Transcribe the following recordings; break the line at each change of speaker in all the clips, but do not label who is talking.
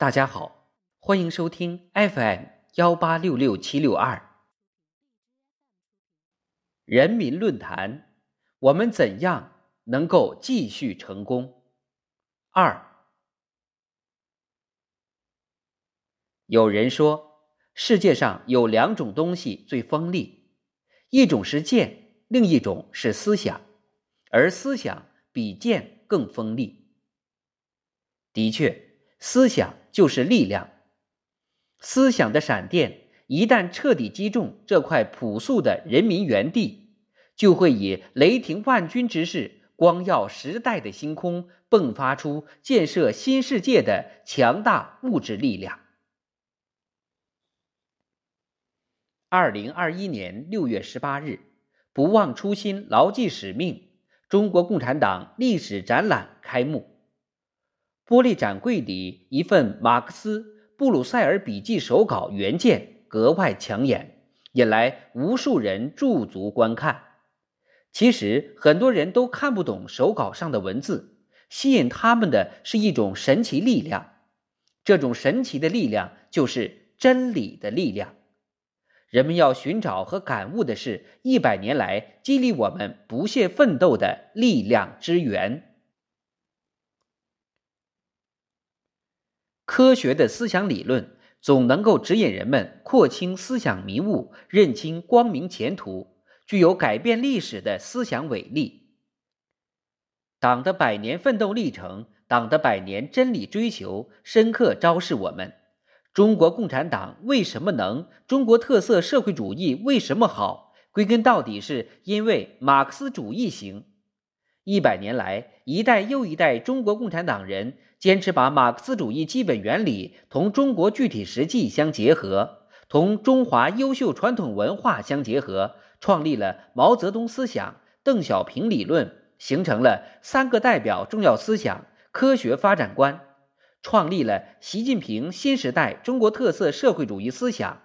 大家好，欢迎收听 FM 幺八六六七六二人民论坛。我们怎样能够继续成功？二，有人说，世界上有两种东西最锋利，一种是剑，另一种是思想，而思想比剑更锋利。的确，思想就是力量。思想的闪电一旦彻底击中这块朴素的人民原地。就会以雷霆万钧之势，光耀时代的星空，迸发出建设新世界的强大物质力量。二零二一年六月十八日，不忘初心，牢记使命，中国共产党历史展览开幕。玻璃展柜里，一份马克思·布鲁塞尔笔记手稿原件格外抢眼，引来无数人驻足观看。其实很多人都看不懂手稿上的文字，吸引他们的是一种神奇力量。这种神奇的力量就是真理的力量。人们要寻找和感悟的是一百年来激励我们不懈奋斗的力量之源。科学的思想理论总能够指引人们廓清思想迷雾，认清光明前途。具有改变历史的思想伟力。党的百年奋斗历程，党的百年真理追求，深刻昭示我们：中国共产党为什么能，中国特色社会主义为什么好？归根到底，是因为马克思主义行。一百年来，一代又一代中国共产党人坚持把马克思主义基本原理同中国具体实际相结合，同中华优秀传统文化相结合。创立了毛泽东思想、邓小平理论，形成了三个代表重要思想、科学发展观，创立了习近平新时代中国特色社会主义思想，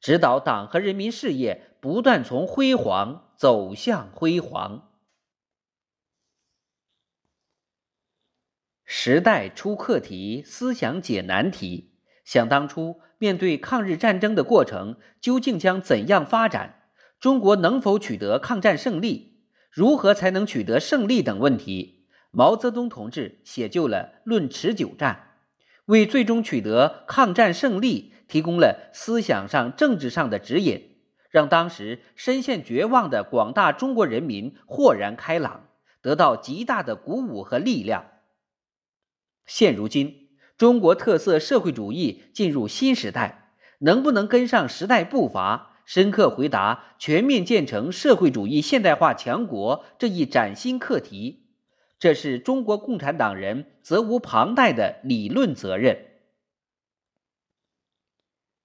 指导党和人民事业不断从辉煌走向辉煌。时代出课题，思想解难题。想当初，面对抗日战争的过程，究竟将怎样发展？中国能否取得抗战胜利？如何才能取得胜利等问题，毛泽东同志写就了《论持久战》，为最终取得抗战胜利提供了思想上、政治上的指引，让当时深陷绝望的广大中国人民豁然开朗，得到极大的鼓舞和力量。现如今，中国特色社会主义进入新时代，能不能跟上时代步伐？深刻回答全面建成社会主义现代化强国这一崭新课题，这是中国共产党人责无旁贷的理论责任。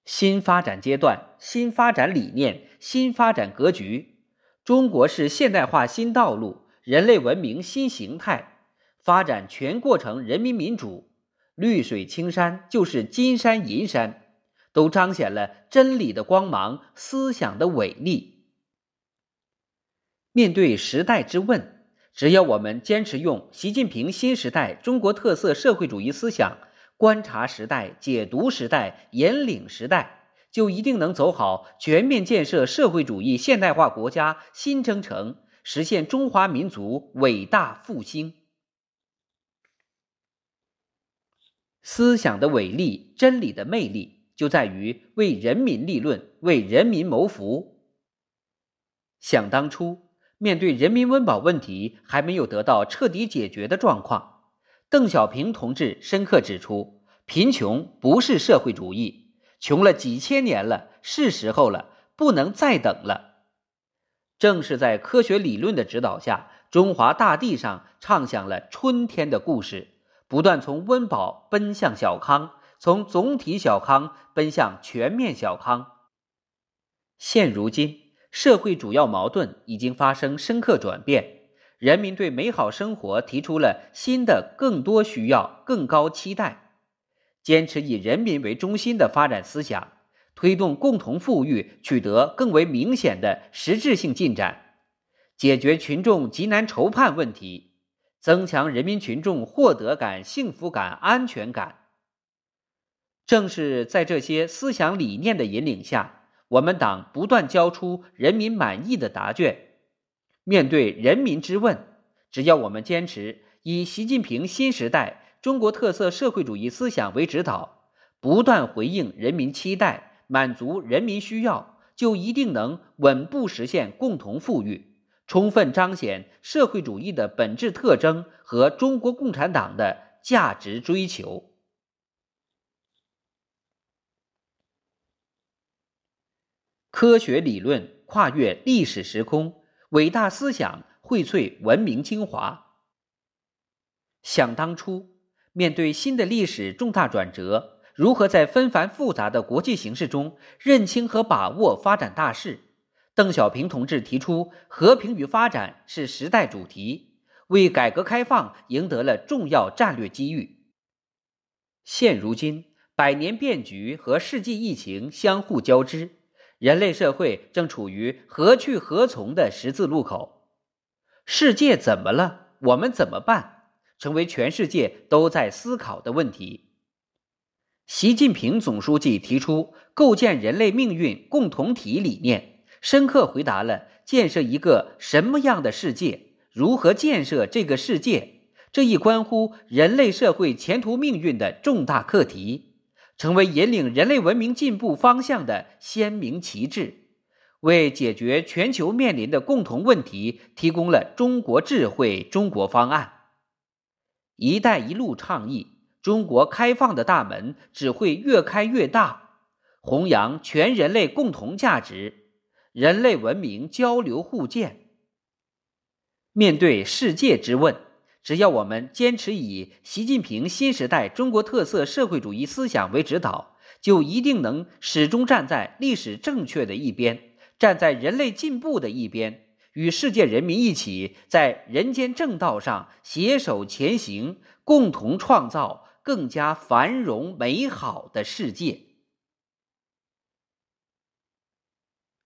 新发展阶段、新发展理念、新发展格局，中国是现代化新道路、人类文明新形态、发展全过程人民民主，绿水青山就是金山银山。都彰显了真理的光芒、思想的伟力。面对时代之问，只要我们坚持用习近平新时代中国特色社会主义思想观察时代、解读时代、引领时代，就一定能走好全面建设社会主义现代化国家新征程，实现中华民族伟大复兴。思想的伟力，真理的魅力。就在于为人民立论，为人民谋福。想当初，面对人民温饱问题还没有得到彻底解决的状况，邓小平同志深刻指出：贫穷不是社会主义，穷了几千年了，是时候了，不能再等了。正是在科学理论的指导下，中华大地上唱响了春天的故事，不断从温饱奔向小康。从总体小康奔向全面小康。现如今，社会主要矛盾已经发生深刻转变，人民对美好生活提出了新的、更多需要、更高期待。坚持以人民为中心的发展思想，推动共同富裕取得更为明显的实质性进展，解决群众急难愁盼问题，增强人民群众获得感、幸福感、安全感。正是在这些思想理念的引领下，我们党不断交出人民满意的答卷。面对人民之问，只要我们坚持以习近平新时代中国特色社会主义思想为指导，不断回应人民期待，满足人民需要，就一定能稳步实现共同富裕，充分彰显社会主义的本质特征和中国共产党的价值追求。科学理论跨越历史时空，伟大思想荟萃文明精华。想当初，面对新的历史重大转折，如何在纷繁复杂的国际形势中认清和把握发展大势？邓小平同志提出“和平与发展是时代主题”，为改革开放赢得了重要战略机遇。现如今，百年变局和世纪疫情相互交织。人类社会正处于何去何从的十字路口，世界怎么了？我们怎么办？成为全世界都在思考的问题。习近平总书记提出构建人类命运共同体理念，深刻回答了建设一个什么样的世界、如何建设这个世界这一关乎人类社会前途命运的重大课题。成为引领人类文明进步方向的鲜明旗帜，为解决全球面临的共同问题提供了中国智慧、中国方案。“一带一路”倡议，中国开放的大门只会越开越大，弘扬全人类共同价值，人类文明交流互鉴。面对世界之问。只要我们坚持以习近平新时代中国特色社会主义思想为指导，就一定能始终站在历史正确的一边，站在人类进步的一边，与世界人民一起在人间正道上携手前行，共同创造更加繁荣美好的世界。